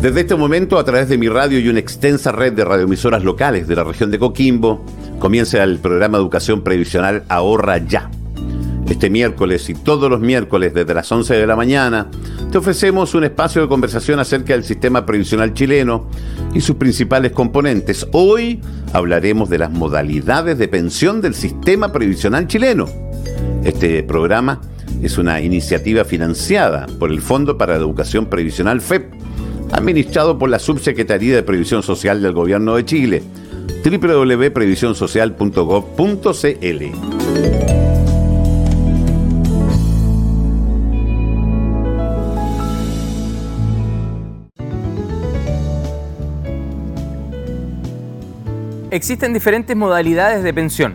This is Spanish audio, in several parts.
Desde este momento, a través de mi radio y una extensa red de radioemisoras locales de la región de Coquimbo, comienza el programa Educación Previsional Ahorra Ya. Este miércoles y todos los miércoles desde las 11 de la mañana, te ofrecemos un espacio de conversación acerca del sistema previsional chileno y sus principales componentes. Hoy hablaremos de las modalidades de pensión del sistema previsional chileno. Este programa es una iniciativa financiada por el Fondo para la Educación Previsional FEP administrado por la Subsecretaría de Previsión Social del Gobierno de Chile, www.previsionsocial.gov.cl. Existen diferentes modalidades de pensión,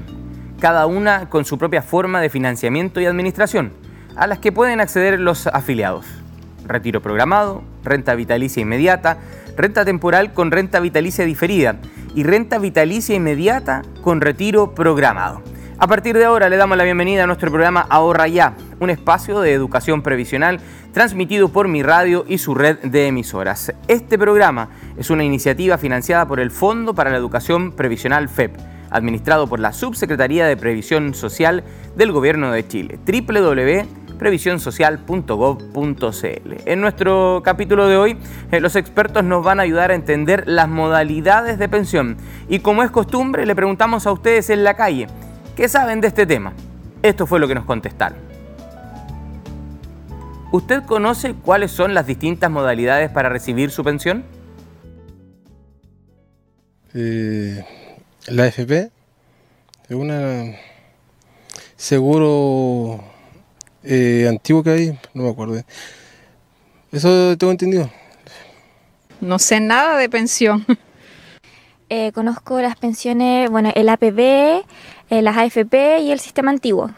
cada una con su propia forma de financiamiento y administración, a las que pueden acceder los afiliados retiro programado, renta vitalicia inmediata, renta temporal con renta vitalicia diferida y renta vitalicia inmediata con retiro programado. A partir de ahora le damos la bienvenida a nuestro programa Ahorra Ya, un espacio de educación previsional transmitido por mi radio y su red de emisoras. Este programa es una iniciativa financiada por el Fondo para la Educación Previsional FEP, administrado por la Subsecretaría de Previsión Social del Gobierno de Chile. www previsionsocial.gov.cl. En nuestro capítulo de hoy, eh, los expertos nos van a ayudar a entender las modalidades de pensión y como es costumbre, le preguntamos a ustedes en la calle, ¿qué saben de este tema? Esto fue lo que nos contestaron. ¿Usted conoce cuáles son las distintas modalidades para recibir su pensión? Eh, la FP es una seguro eh, antiguo que hay, no me acuerdo. Eso tengo entendido. No sé nada de pensión. Eh, conozco las pensiones, bueno, el APB, eh, las AFP y el sistema antiguo.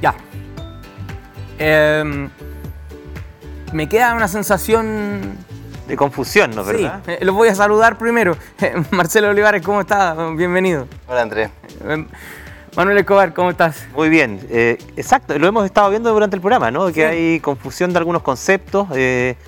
Ya. Em, me queda una sensación de confusión, ¿no es verdad? Sí, eh, los voy a saludar primero. Marcelo Olivares, ¿cómo estás? Bienvenido. Hola, Andrés. Eh, Manuel Escobar, ¿cómo estás? Muy bien, eh, exacto, lo hemos estado viendo durante el programa, ¿no? Que hay confusión de algunos conceptos.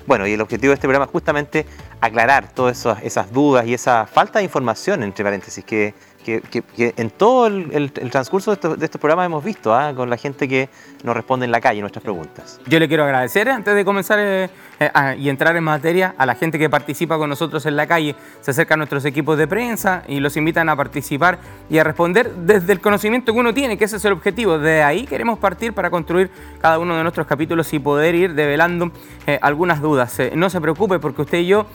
bueno, y el objetivo de este programa es justamente aclarar todas esas dudas y esa falta de información, entre paréntesis, que que, en todo el, transcurso de, estos, de programas hemos visto ¿ah? con la gente que nos responde en la calle nuestras preguntas. Yo le quiero agradecer antes de comenzar eh, eh, y entrar en materia a la gente que participa con nosotros en la calle. Se acercan nuestros equipos de prensa y los invitan a participar y a responder desde el conocimiento que uno tiene, que ese es el objetivo. De ahí queremos partir para construir cada uno de nuestros capítulos y poder ir develando eh, algunas dudas. no se preocupe porque usted y yo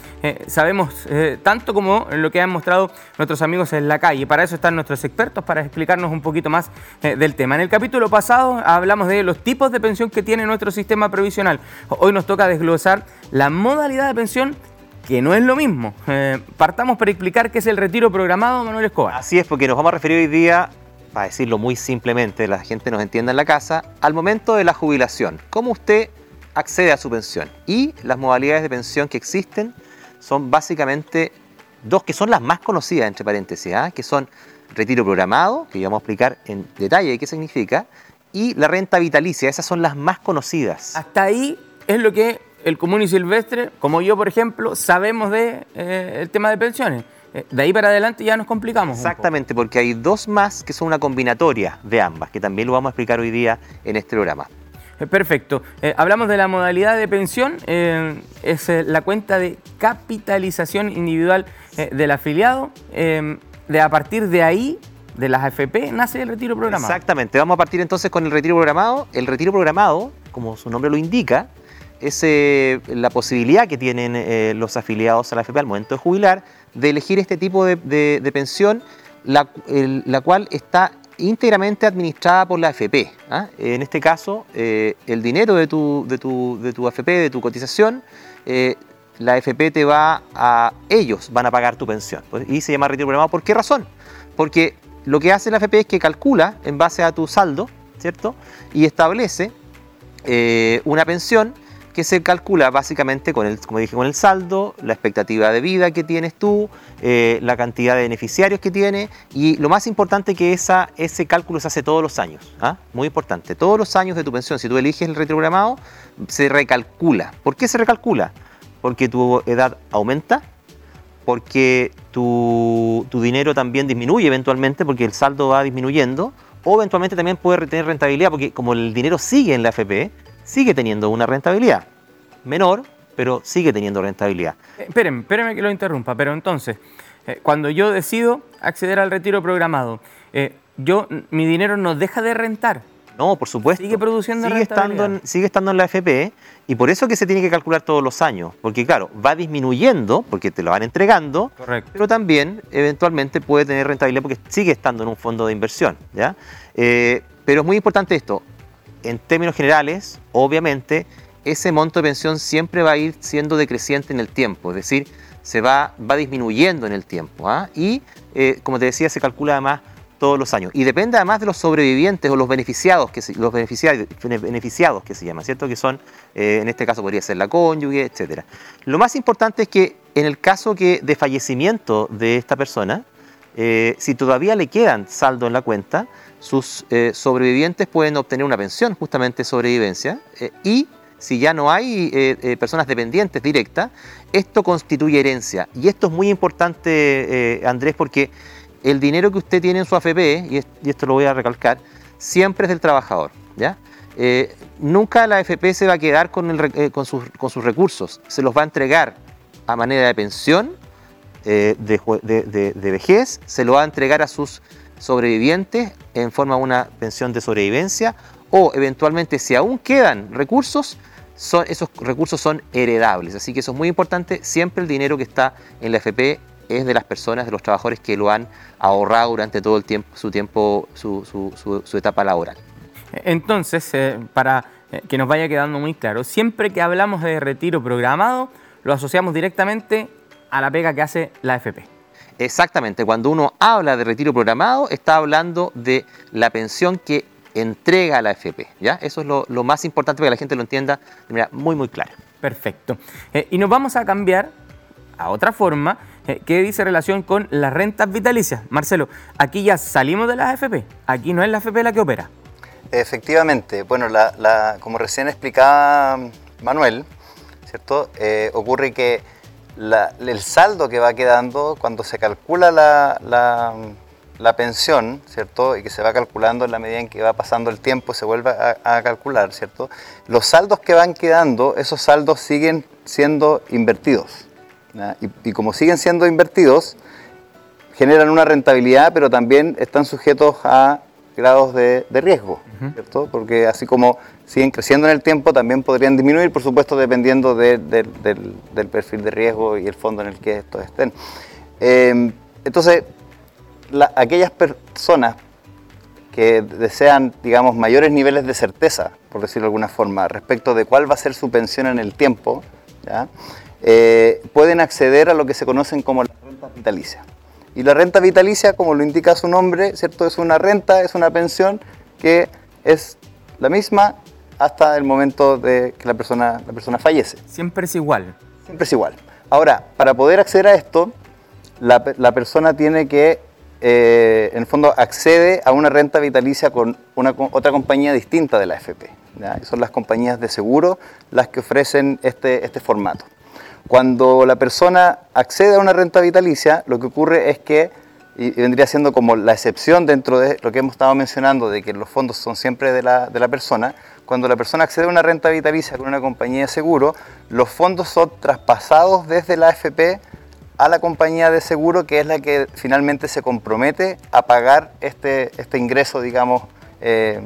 sabemos tanto como lo que han mostrado nuestros amigos en la calle. Para eso están nuestros expertos, para explicarnos un poquito más eh, del tema. En el capítulo pasado hablamos de los tipos de pensión que tiene nuestro sistema previsional. Hoy nos toca desglosar la modalidad de pensión que no es lo mismo. Eh, partamos para explicar qué es el retiro programado, Manuel Escobar. Así es, porque nos vamos a referir hoy día, para decirlo muy simplemente, la gente nos entienda en la casa, al momento de la jubilación. ¿Cómo usted accede a su pensión? Y las modalidades de pensión que existen son básicamente dos que son las más conocidas, entre paréntesis, ¿ah? que son retiro programado, que vamos a explicar en detalle qué significa, y la renta vitalicia, esas son las más conocidas. Hasta ahí es lo que el común y silvestre, como yo por ejemplo, sabemos de eh, el tema de pensiones. Eh, de ahí para adelante ya nos complicamos. Exactamente, porque hay dos más que son una combinatoria de ambas, que también lo vamos a explicar hoy día en este programa. Eh, perfecto. hablamos de la modalidad de pensión, es la cuenta de capitalización individual del afiliado de a partir de ahí, de las AFP, nace el retiro programado. Exactamente, vamos a partir entonces con el retiro programado. El retiro programado, como su nombre lo indica, es eh, la posibilidad que tienen eh, los afiliados a la AFP al momento de jubilar de elegir este tipo de, pensión, la, cual está íntegramente administrada por la AFP. ¿ah? En este caso, eh, el dinero de tu, de, tu, de tu AFP, de tu cotización, la FP te va a, ellos van a pagar tu pensión. Pues, y se llama retiro programado. ¿Por qué razón? Porque lo que hace la FP es que calcula en base a tu saldo, ¿cierto? Y establece eh, una pensión que se calcula básicamente con el, como dije, con el saldo, la expectativa de vida que tienes tú, eh, la cantidad de beneficiarios que tiene y lo más importante que esa, ese cálculo se hace todos los años. ¿ah? Muy importante, todos los años de tu pensión, si tú eliges el retrogramado, se recalcula. ¿Por qué se recalcula? Porque tu edad aumenta, porque tu, tu dinero también disminuye eventualmente, porque el saldo va disminuyendo, o eventualmente también puede tener rentabilidad, porque como el dinero sigue en la FP, sigue teniendo una rentabilidad. Menor, pero sigue teniendo rentabilidad. Eh, espérenme, espérenme que lo interrumpa, pero entonces, eh, cuando yo decido acceder al retiro programado, eh, yo, mi dinero no deja de rentar. No, por supuesto. Sigue produciendo sigue estando, en, sigue estando en la FP y por eso que se tiene que calcular todos los años. Porque claro, va disminuyendo porque te lo van entregando, Correcto. pero también eventualmente puede tener rentabilidad porque sigue estando en un fondo de inversión. ¿ya? Eh, pero es muy importante esto. En términos generales, obviamente, ese monto de pensión siempre va a ir siendo decreciente en el tiempo. Es decir, se va, va disminuyendo en el tiempo. ¿ah? Y, eh, como te decía, se calcula además todos los años. Y depende además de los sobrevivientes o los beneficiados que se, los beneficiados, beneficiados que se llaman, ¿cierto? Que son, eh, en este caso podría ser la cónyuge, etc. Lo más importante es que en el caso que de fallecimiento de esta persona, eh, si todavía le quedan saldo en la cuenta, sus eh, sobrevivientes pueden obtener una pensión justamente sobrevivencia eh, y si ya no hay eh, personas dependientes directas, esto constituye herencia. Y esto es muy importante, Andrés, porque el dinero que usted tiene en su AFP, y, es- y esto lo voy a recalcar, siempre es del trabajador. ¿ya? Nunca la AFP se va a quedar con, sus, con sus recursos, se los va a entregar a manera de pensión, de- de vejez, se lo va a entregar a sus sobrevivientes en forma de una pensión de sobrevivencia o eventualmente si aún quedan recursos, esos recursos son heredables. Así que eso es muy importante. Siempre el dinero que está en la FP es de las personas, de los trabajadores que lo han ahorrado durante todo el tiempo, su tiempo, su- su etapa laboral. Entonces, eh, para eh, que nos vaya quedando muy claro, siempre que hablamos de retiro programado, lo asociamos directamente a la pega que hace la FP. Exactamente, cuando uno habla de retiro programado, está hablando de la pensión que entrega la FP. ¿ya? Eso es lo, lo más importante para que la gente lo entienda de manera muy, muy clara. Perfecto. Eh, y nos vamos a cambiar a otra forma eh, que dice relación con las rentas vitalicias. Marcelo, aquí ya salimos de las AFP. Aquí no es la AFP la que opera. Efectivamente, bueno, la- la- como recién explicaba Manuel, ¿cierto? Eh, ocurre que la- el saldo que va quedando cuando se calcula la, la- la pensión, ¿cierto? Y que se va calculando en la medida en que va pasando el tiempo, se vuelve a, a calcular, ¿cierto? Los saldos que van quedando, esos saldos siguen siendo invertidos. Y, y como siguen siendo invertidos, generan una rentabilidad, pero también están sujetos a grados de, de riesgo, ¿cierto? Porque así como siguen creciendo en el tiempo, también podrían disminuir, por supuesto, dependiendo de- de- del, del perfil de riesgo y el fondo en el que estos estén. Eh, entonces, la- aquellas personas que desean, digamos, mayores niveles de certeza, por decirlo de alguna forma, respecto de cuál va a ser su pensión en el tiempo, ¿ya? Eh, pueden acceder a lo que se conocen como las rentas vitalicias. Y la renta vitalicia, como lo indica su nombre, ¿cierto? Es una renta, es una pensión que es la misma hasta el momento de que la persona, la persona fallece. Siempre es igual. Siempre es igual. Ahora, para poder acceder a esto, la, la persona tiene que, eh, en el fondo, accede a una renta vitalicia con una, otra compañía distinta de la FP. Son las compañías de seguro las que ofrecen este, este formato. Cuando la persona accede a una renta vitalicia, lo que ocurre es que, y vendría siendo como la excepción dentro de lo que hemos estado mencionando, de que los fondos son siempre de la, de la persona, cuando la persona accede a una renta vitalicia con una compañía de seguro, los fondos son traspasados desde la AFP a la compañía de seguro, que es la que finalmente se compromete a pagar este, este ingreso, digamos, eh,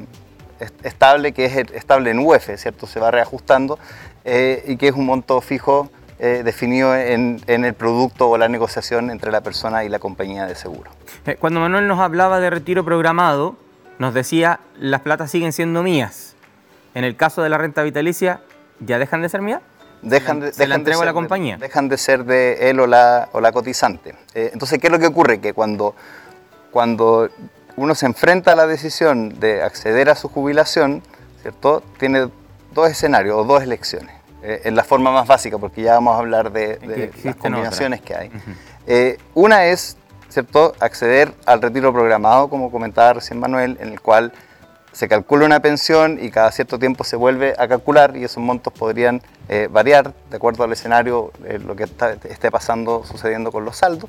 est- estable, que es estable en UF, ¿cierto? Se va reajustando eh, y que es un monto fijo eh, definido en, en el producto o la negociación entre la persona y la compañía de seguro. Eh, Cuando Manuel nos hablaba de retiro programado, nos decía, las platas siguen siendo mías. En el caso de la renta vitalicia, ¿ya dejan de ser mías? dejan de, se la dejan de entrego a la ser de- compañía. dejan de ser de él o la, o la cotizante. Eh, entonces, ¿qué es lo que ocurre? Que cuando, cuando uno se enfrenta a la decisión de acceder a su jubilación, ¿cierto? Tiene dos escenarios o dos elecciones. Eh, en la forma más básica, porque ya vamos a hablar de, de las combinaciones otras. que hay. Eh, una es, ¿cierto?, acceder al retiro programado, como comentaba recién Manuel, en el cual se calcula una pensión y cada cierto tiempo se vuelve a calcular y esos montos podrían eh, variar de acuerdo al escenario, eh, lo que está- esté pasando, sucediendo con los saldos.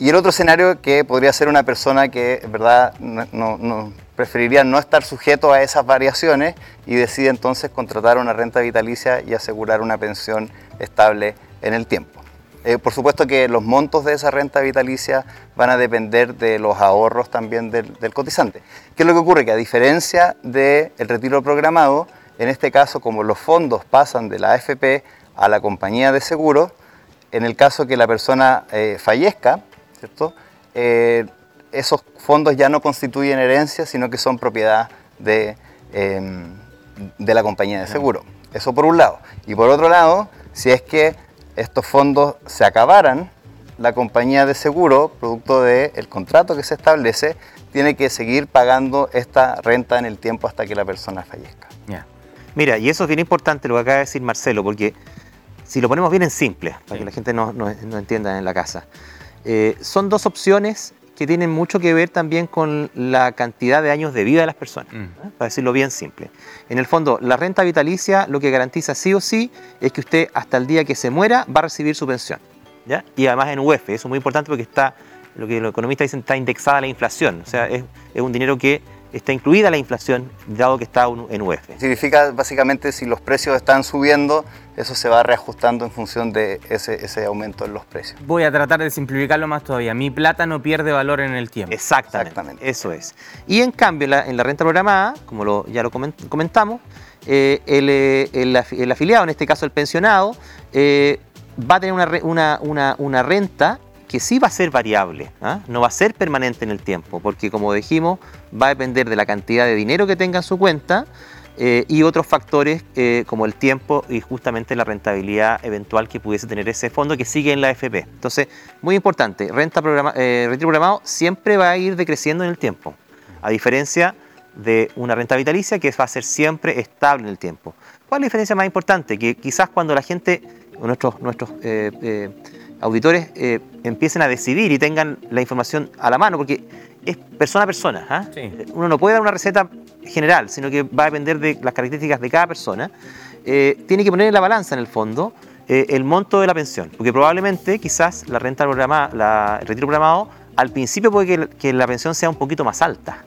Y el otro escenario que podría ser una persona que verdad no, preferiría no estar sujeto a esas variaciones y decide entonces contratar una renta vitalicia y asegurar una pensión estable en el tiempo. Eh, por supuesto que los montos de esa renta vitalicia van a depender de los ahorros también del, cotizante. ¿Qué es lo que ocurre? Que a diferencia del retiro programado, en este caso como los fondos pasan de la AFP a la compañía de seguros, en el caso que la persona eh, fallezca, ¿cierto? Eh, esos fondos ya no constituyen herencia, sino que son propiedad de, eh, de la compañía de seguro. Eso por un lado. Y por otro lado, si es que estos fondos se acabaran, la compañía de seguro, producto del contrato que se establece, tiene que seguir pagando esta renta en el tiempo hasta que la persona fallezca. Mira, y eso es bien importante lo que acaba de decir Marcelo, porque si lo ponemos bien en simple, para Sí. que la gente no, no- no entienda en la casa, eh, son dos opciones que tienen mucho que ver también con la cantidad de años de vida de las personas, Mm. ¿eh? para decirlo bien simple. En el fondo, la renta vitalicia lo que garantiza sí o sí es que usted hasta el día que se muera va a recibir su pensión. ¿ya? Y además en UEF, eso es muy importante porque está, lo que los economistas dicen, está indexada a la inflación, o sea, es, es un dinero que está incluida la inflación, dado que está en UEF. Significa básicamente si los precios están subiendo, eso se va reajustando en función de ese, ese aumento en los precios. Voy a tratar de simplificarlo más todavía. Mi plata no pierde valor en el tiempo. Exactamente, Exactamente. Eso es. Y en cambio, en la, en la renta programada, como lo- ya lo comen- comentamos, eh, el, eh, el afi- el afiliado, en este caso el pensionado, eh, va a tener una, una- una- una renta que sí va a ser variable, ¿ah? no va a ser permanente en el tiempo, porque como dijimos, va a depender de la cantidad de dinero que tenga en su cuenta eh, y otros factores eh, como el tiempo y justamente la rentabilidad eventual que pudiese tener ese fondo que sigue en la FP. Entonces, muy importante, renta programa, eh, programado siempre va a ir decreciendo en el tiempo, a diferencia de una renta vitalicia que va a ser siempre estable en el tiempo. ¿Cuál es la diferencia más importante? Que quizás cuando la gente, nuestros, nuestros auditores empiecen a decidir y tengan la información a la mano, porque es persona a persona. ¿ah? Sí. Uno no puede dar una receta general, sino que va a depender de las características de cada persona. Eh, tiene que poner en la balanza, en el fondo, eh, el monto de la pensión, porque probablemente quizás la renta programada, la, el retiro programado, al principio puede que, que la pensión sea un poquito más alta,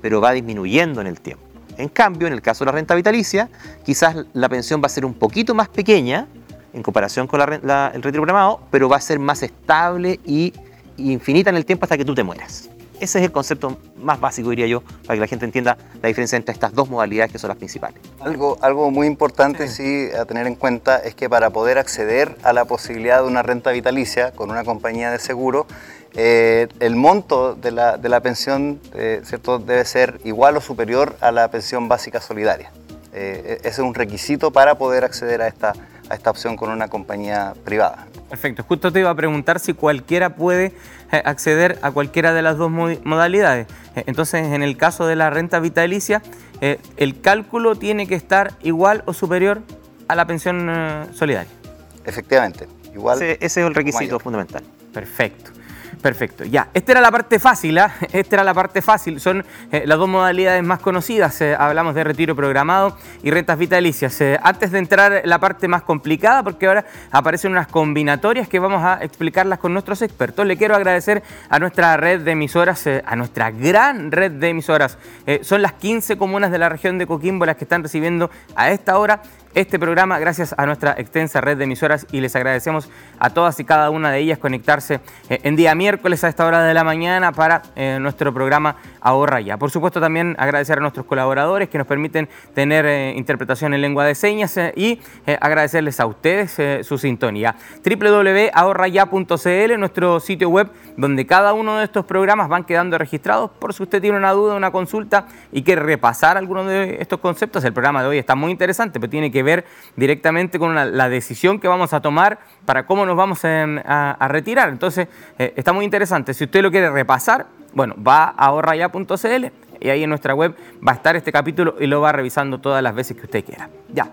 pero va disminuyendo en el tiempo. En cambio, en el caso de la renta vitalicia, quizás la pensión va a ser un poquito más pequeña en comparación con la el retiro programado, pero va a ser más estable y infinita en el tiempo hasta que tú te mueras. Ese es el concepto más básico, diría yo, para que la gente entienda la diferencia entre estas dos modalidades que son las principales. Algo, algo muy importante sí. a tener en cuenta es que para poder acceder a la posibilidad de una renta vitalicia con una compañía de seguro, eh, el monto de la, de la pensión eh, ¿cierto? debe ser igual o superior a la pensión básica solidaria. Eh, ese es un requisito para poder acceder a esta, a esta opción con una compañía privada. Perfecto. Justo te iba a preguntar si cualquiera puede eh, acceder a cualquiera de las dos mo- modalidades. Eh, Entonces, en el caso de la renta vitalicia, eh, el cálculo tiene que estar igual o superior a la pensión solidaria. Efectivamente, igual. Ese, ese es el requisito mayor. fundamental. Perfecto. Perfecto, ya. Esta era la parte fácil, ¿ah? Esta era la parte fácil. Son eh, las dos modalidades más conocidas. Eh, hablamos de retiro programado y rentas vitalicias. Eh, antes de entrar en la parte más complicada, porque ahora aparecen unas combinatorias que vamos a explicarlas con nuestros expertos, le quiero agradecer a nuestra red de emisoras, eh, a nuestra gran red de emisoras. Eh, son las 15 comunas de la región de Coquimbo las que están recibiendo a esta hora este programa gracias a nuestra extensa red de emisoras y les agradecemos a todas y cada una de ellas conectarse eh, en día miércoles a esta hora de la mañana para eh, nuestro programa Ahorra Ya. Por supuesto también agradecer a nuestros colaboradores que nos permiten tener eh, interpretación en lengua de señas y agradecerles a ustedes su sintonía. www.ahorraya.cl, nuestro sitio web donde cada uno de estos programas van quedando registrados por si usted tiene una duda, una consulta y quiere repasar alguno de estos conceptos. El programa de hoy está muy interesante, pero tiene que ver directamente con la decisión que vamos a tomar para cómo nos vamos a, a retirar. Entonces, eh, está muy interesante. Si usted lo quiere repasar, bueno, va a ahorraya.cl y ahí en nuestra web va a estar este capítulo y lo va revisando todas las veces que usted quiera. Ya.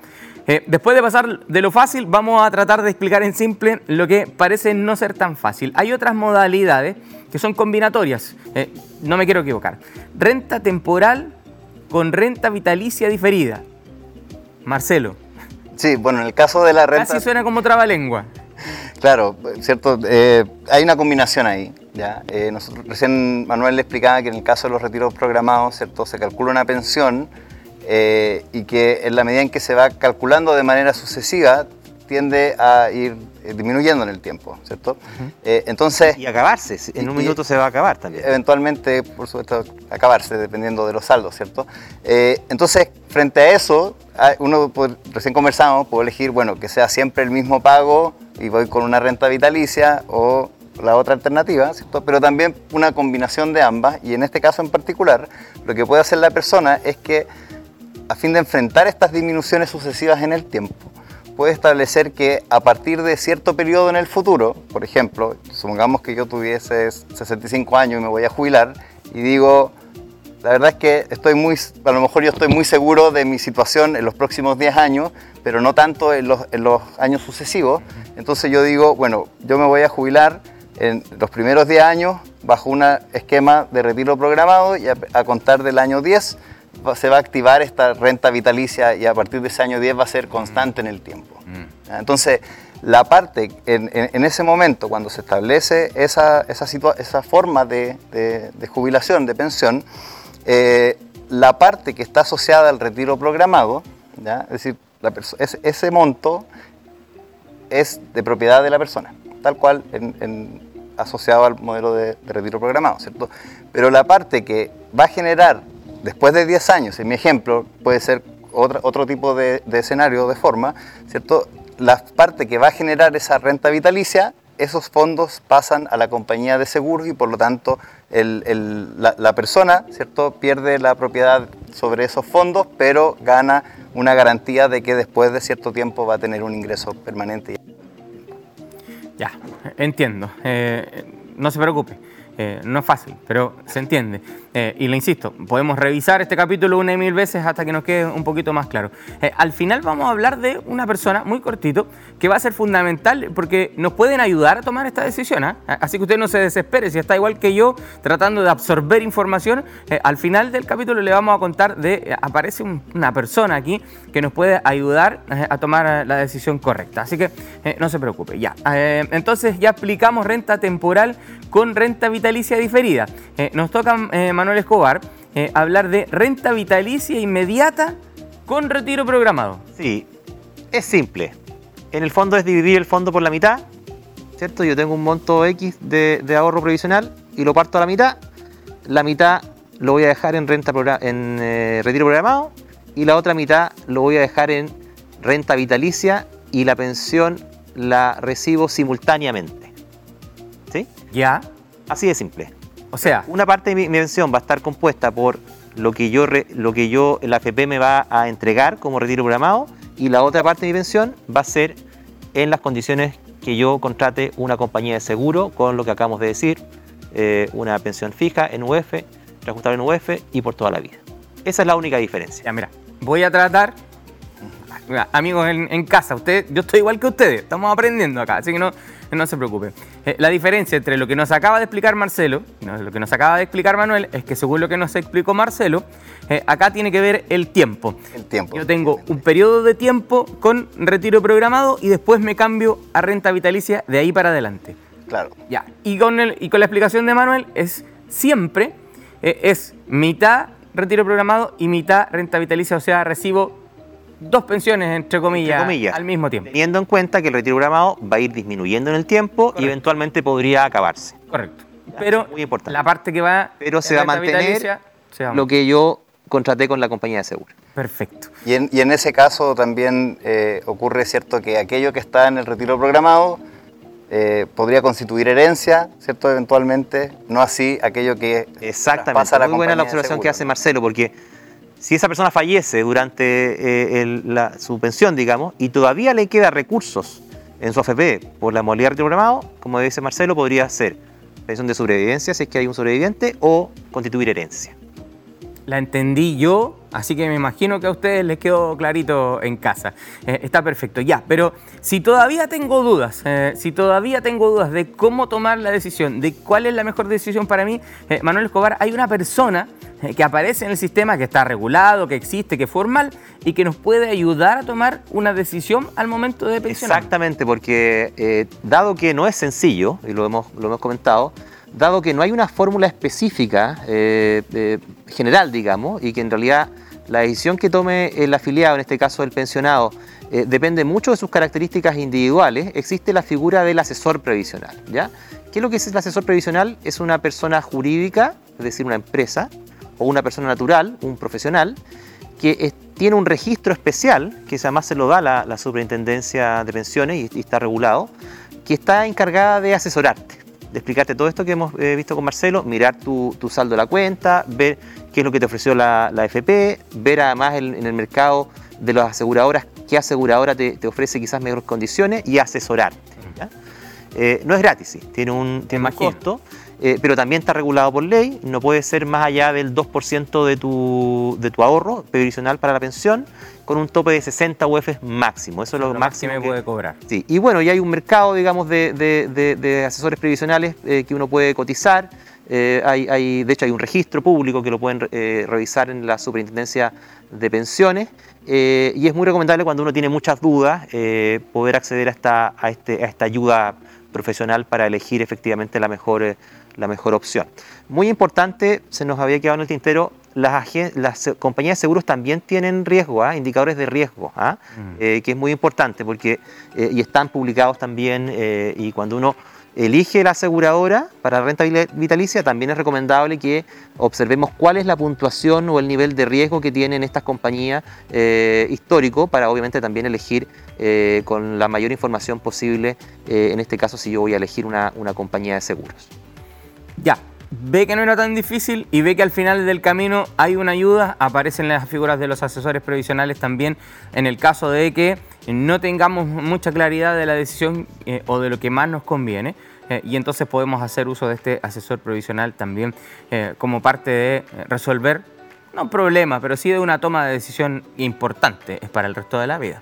Eh, después de pasar de lo fácil, vamos a tratar de explicar en simple lo que parece no ser tan fácil. Hay otras modalidades que son combinatorias. Eh, no me quiero equivocar. Renta temporal con renta vitalicia diferida. Marcelo. Sí, bueno, en el caso de la renta... Casi suena como trabalengua. Claro, cierto. Eh, hay una combinación ahí. ¿ya? Eh, nosotros, recién Manuel le explicaba que en el caso de los retiros programados, cierto, se calcula una pensión eh, y que en la medida en que se va calculando de manera sucesiva tiende a ir disminuyendo en el tiempo, ¿cierto? entonces y acabarse, en un minuto se va a acabar también. Eventualmente, por supuesto, acabarse dependiendo de los saldos, ¿cierto? entonces, frente a eso, uno recién conversamos, puedo elegir, bueno, que sea siempre el mismo pago y voy con una renta vitalicia o la otra alternativa, ¿cierto? pero también una combinación de ambas y en este caso en particular lo que puede hacer la persona es que a fin de enfrentar estas disminuciones sucesivas en el tiempo, puede establecer que a partir de cierto periodo en el futuro, por ejemplo, supongamos que yo tuviese 65 años y me voy a jubilar y digo, la verdad es que estoy muy, a lo mejor yo estoy muy seguro de mi situación en los próximos 10 años, pero no tanto en los, años sucesivos. Entonces yo digo, bueno, yo me voy a jubilar en los primeros 10 años bajo un esquema de retiro programado y a, contar del año 10 se va a activar esta renta vitalicia y a partir de ese año 10 va a ser constante en el tiempo. Mm. Entonces, la parte, en, ese momento, cuando se establece esa, esa, esa forma de, de, jubilación, de pensión, eh, la parte que está asociada al retiro programado, es decir, ese, monto es de propiedad de la persona, tal cual asociado al modelo de, retiro programado, ¿cierto? Pero la parte que va a generar después de 10 años, en mi ejemplo, puede ser otro tipo de, de escenario, de forma, ¿cierto? La parte que va a generar esa renta vitalicia esos fondos pasan a la compañía de seguros y por lo tanto la, persona ¿cierto? pierde la propiedad sobre esos fondos, pero gana una garantía de que después de cierto tiempo va a tener un ingreso permanente. Ya, entiendo. Eh, no se preocupe. Eh, no es fácil, pero se entiende. Eh, y le insisto, podemos revisar este capítulo una y mil veces hasta que nos quede un poquito más claro. Eh, al final vamos a hablar de una persona muy cortito que va a ser fundamental porque nos pueden ayudar a tomar esta decisión. ¿ah? Así que usted no se desespere, si está igual que yo tratando de absorber información, al final del capítulo le vamos a contar de, aparece una persona aquí que nos puede ayudar a tomar la decisión correcta. Así que no se preocupe, ya. entonces ya aplicamos renta temporal con renta vital vitalicia diferida. Eh, nos toca, eh, Manuel Escobar, eh, hablar de renta vitalicia inmediata con retiro programado. Sí, es simple. En el fondo es dividir el fondo por la mitad, ¿cierto? Yo tengo un monto X de, ahorro previsional y lo parto a la mitad. La mitad lo voy a dejar en, renta en retiro programado y la otra mitad lo voy a dejar en renta vitalicia y la pensión la recibo simultáneamente. ¿Sí? Ya. Así de simple. O sea, una parte de mi, pensión va a estar compuesta por lo que yo, lo que yo, la AFP me va a entregar como retiro programado y la otra parte de mi pensión va a ser en las condiciones que yo contrate una compañía de seguro con lo que acabamos de decir, eh, una pensión fija en UF, reajustable en UF y por toda la vida. Esa es la única diferencia. Ya, mira, voy a tratar amigos en, casa, usted, yo estoy igual que ustedes, estamos aprendiendo acá, así que no, no se preocupen. Eh, la diferencia entre lo que nos acaba de explicar Marcelo lo que nos acaba de explicar Manuel es que según lo que nos explicó Marcelo, eh, acá tiene que ver el tiempo. El tiempo. Yo tengo un periodo de tiempo con retiro programado y después me cambio a renta vitalicia de ahí para adelante. Claro. Ya, y con, el, y con la explicación de Manuel es siempre, eh, es mitad retiro programado y mitad renta vitalicia, o sea, recibo dos pensiones, entre comillas, al mismo tiempo. Teniendo en cuenta que el retiro programado va a ir disminuyendo en el tiempo y eventualmente podría acabarse. Correcto. Pero muy importante. la parte que va... Pero se va a mantener lo que yo contraté con la compañía de seguro. Perfecto. Y en, ese caso también eh, ocurre, ¿cierto?, que aquello que está en el retiro programado eh, podría constituir herencia, ¿cierto?, eventualmente, no así aquello que Exactamente. pasa a la Muy buena la observación que hace Marcelo, porque si esa persona fallece durante eh, su pensión, digamos, y todavía le queda recursos en su AFP por la modalidad de programado, como dice Marcelo, podría ser pensión de sobrevivencia si es que hay un sobreviviente o constituir herencia. La entendí yo, así que me imagino que a ustedes les quedó clarito en casa. Eh, está perfecto, ya, pero si todavía tengo dudas, eh, si todavía tengo dudas de cómo tomar la decisión, de cuál es la mejor decisión para mí, eh, Manuel Escobar, hay una persona que aparece en el sistema, que está regulado, que existe, que es formal y que nos puede ayudar a tomar una decisión al momento de pensionar. Exactamente, porque dado que no es sencillo, y lo hemos, lo hemos comentado, dado que no hay una fórmula específica eh, general, digamos, y que en realidad la decisión que tome el afiliado, en este caso el pensionado, eh, depende mucho de sus características individuales, existe la figura del asesor previsional. ¿ya? ¿Qué es lo que es el asesor previsional? Es una persona jurídica, es decir, una empresa, o una persona natural, un profesional, que tiene un registro especial, que además se lo da la, Superintendencia de Pensiones y, y está regulado, que está encargada de asesorarte de explicarte todo esto que hemos eh, visto con Marcelo, mirar tu, saldo de la cuenta, ver qué es lo que te ofreció la, FP, ver además en el mercado de las aseguradoras qué aseguradora te, ofrece quizás mejores condiciones y asesorarte. Eh, no es gratis, sí, tiene un, tiene un costo, eh, pero también está regulado por ley, no puede ser más allá del 2% de tu, de tu ahorro previsional para la pensión con un tope de 60 UF máximo. Eso es lo, máximo que puede cobrar. Sí, y bueno, y hay un mercado, digamos, de, asesores previsionales eh, que uno puede cotizar. Eh, hay, de hecho, hay un registro público que lo pueden revisar en la Superintendencia de Pensiones. y es muy recomendable cuando uno tiene muchas dudas poder acceder a esta, a, este, a esta ayuda profesional para elegir efectivamente la mejor, la mejor opción. Muy importante, se nos había quedado en el tintero, las, las compañías de seguros también tienen riesgo, ¿ah? indicadores de riesgo, ¿ah? mm. eh, que es muy importante porque eh, y están publicados también eh, y cuando uno elige la aseguradora para renta vitalicia, también es recomendable que observemos cuál es la puntuación o el nivel de riesgo que tienen estas compañías histórico para obviamente también elegir con la mayor información posible, en este caso si yo voy a elegir una, una compañía de seguros. Ya, ve que no era tan difícil y ve que al final del camino hay una ayuda, aparecen las figuras de los asesores previsionales también en el caso de que no tengamos mucha claridad de la decisión eh, o de lo que más nos conviene. Eh, y entonces podemos hacer uso de este asesor provisional también eh, como parte de resolver, no problema, pero sí de una toma de decisión importante para el resto de la vida.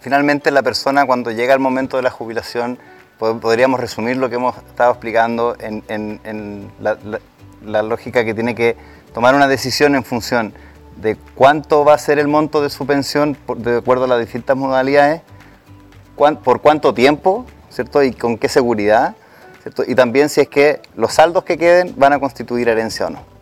Finalmente la persona cuando llega el momento de la jubilación podríamos resumir lo que hemos estado explicando en, la, lógica que tiene que tomar una decisión en función de cuánto va a ser el monto de su pensión de acuerdo a las distintas modalidades, por cuánto tiempo, ¿cierto? Y con qué seguridad, ¿cierto? Y también si es que los saldos que queden van a constituir herencia o no.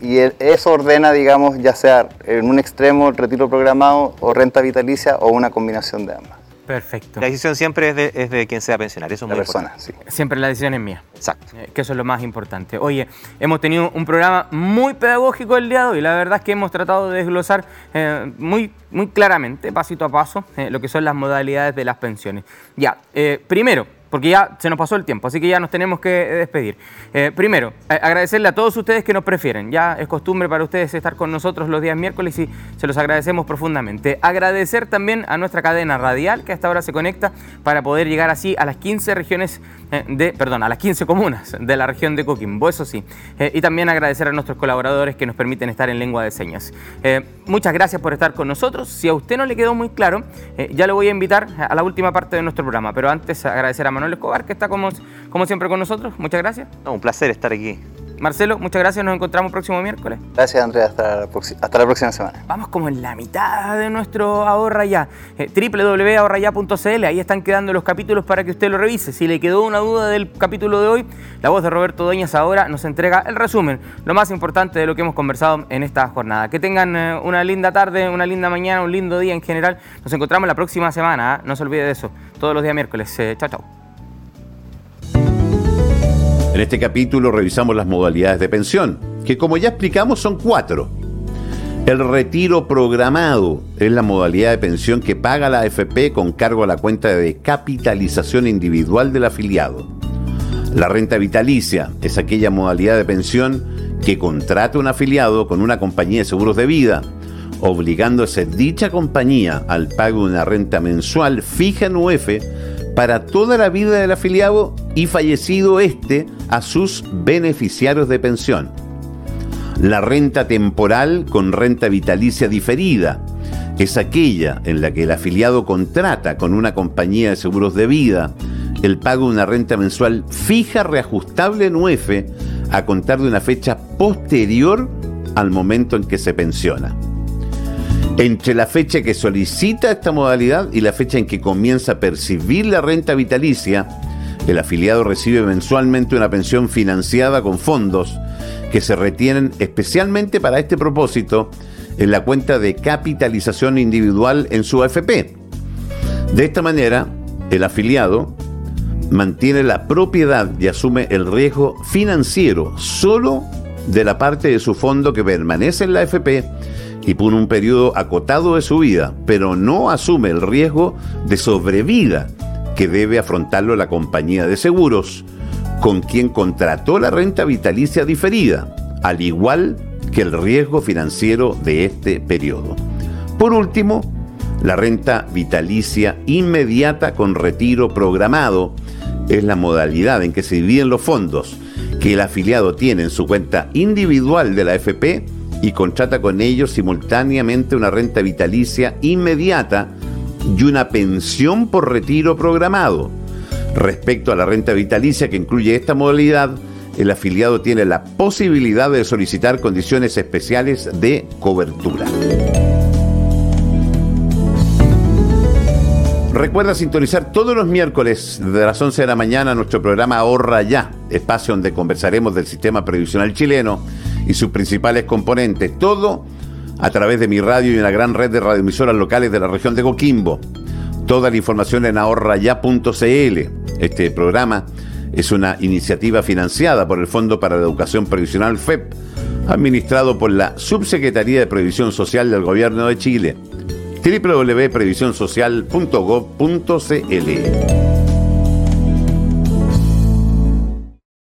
Y eso ordena, digamos, ya sea en un extremo el retiro programado o renta vitalicia o una combinación de ambas. Perfecto. La decisión siempre es de, es de quien sea pensionario, eso es la muy persona, Siempre la decisión es mía. Exacto. Eh, que eso es lo más importante. Oye, hemos tenido un programa muy pedagógico el día de hoy. La verdad es que hemos tratado de desglosar eh, muy, muy claramente, pasito a paso, eh, lo que son las modalidades de las pensiones. Ya, primero, porque ya se nos pasó el tiempo, así que ya nos tenemos que despedir. Eh, primero, agradecerle a todos ustedes que nos prefieren. Ya es costumbre para ustedes estar con nosotros los días miércoles y se los agradecemos profundamente. Agradecer también a nuestra cadena radial que hasta ahora se conecta para poder llegar así a las 15 regiones eh, de, perdón, a las 15 comunas de la región de Coquimbo, eso sí. Eh, y también agradecer a nuestros colaboradores que nos permiten estar en lengua de señas. muchas gracias por estar con nosotros. Si a usted no le quedó muy claro, ya lo voy a invitar a la última parte de nuestro programa, pero antes agradecer a Manuel Escobar, que está como, como siempre con nosotros. Muchas gracias. un placer estar aquí. Marcelo, muchas gracias. Nos encontramos el próximo miércoles. Gracias, Andrea. Hasta la, hasta la próxima semana. Vamos como en la mitad de nuestro Ahorra Ya. Eh, www.ahorraya.cl. Ahí están quedando los capítulos para que usted lo revise. Si le quedó una duda del capítulo de hoy, la voz de Roberto Doñas ahora nos entrega el resumen, lo más importante de lo que hemos conversado en esta jornada. Que tengan eh, una linda tarde, una linda mañana, un lindo día en general. Nos encontramos la próxima semana. ¿ah? No se olvide de eso. Todos los días miércoles. Eh, chao, chao. En este capítulo revisamos las modalidades de pensión, que como ya explicamos son cuatro. El retiro programado es la modalidad de pensión que paga la AFP con cargo a la cuenta de capitalización individual del afiliado. La renta vitalicia es aquella modalidad de pensión que contrata un afiliado con una compañía de seguros de vida, obligándose dicha compañía al pago de una renta mensual fija en UF para toda la vida del afiliado y fallecido este a sus beneficiarios de pensión. La renta temporal con renta vitalicia diferida es aquella en la que el afiliado contrata con una compañía de seguros de vida el pago de una renta mensual fija reajustable en UF a contar de una fecha posterior al momento en que se pensiona. Entre la fecha que solicita esta modalidad y la fecha en que comienza a percibir la renta vitalicia, el afiliado recibe mensualmente una pensión financiada con fondos que se retienen especialmente para este propósito en la cuenta de capitalización individual en su AFP. De esta manera, el afiliado mantiene la propiedad y asume el riesgo financiero solo de la parte de su fondo que permanece en la AFP y por un periodo acotado de su vida, pero no asume el riesgo de sobrevida que debe afrontarlo la compañía de seguros, con quien contrató la renta vitalicia diferida, al igual que el riesgo financiero de este periodo. Por último, la renta vitalicia inmediata con retiro programado es la modalidad en que se dividen los fondos que el afiliado tiene en su cuenta individual de la FP y contrata con ellos simultáneamente una renta vitalicia inmediata y una pensión por retiro programado. Respecto a la renta vitalicia que incluye esta modalidad, el afiliado tiene la posibilidad de solicitar condiciones especiales de cobertura. Recuerda sintonizar todos los miércoles desde las 11 de la mañana nuestro programa Ahorra Ya, espacio donde conversaremos del sistema previsional chileno y sus principales componentes. Todo a través de mi radio y una gran red de radioemisoras locales de la región de Coquimbo. Toda la información en ahorraya.cl. Este programa es una iniciativa financiada por el Fondo para la Educación Previsional FEP, administrado por la Subsecretaría de Previsión Social del Gobierno de Chile www.previsionsocial.gov.cl